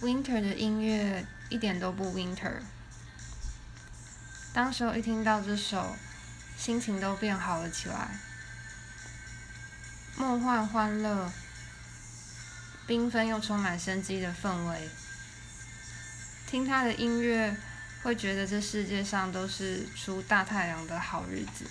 winter 的音乐一点都不 winter 当时候一听到这首心情都变好了起来。梦幻欢乐缤纷又充满生机的氛围。听他的音乐会觉得这世界上都是出大太阳的好日子。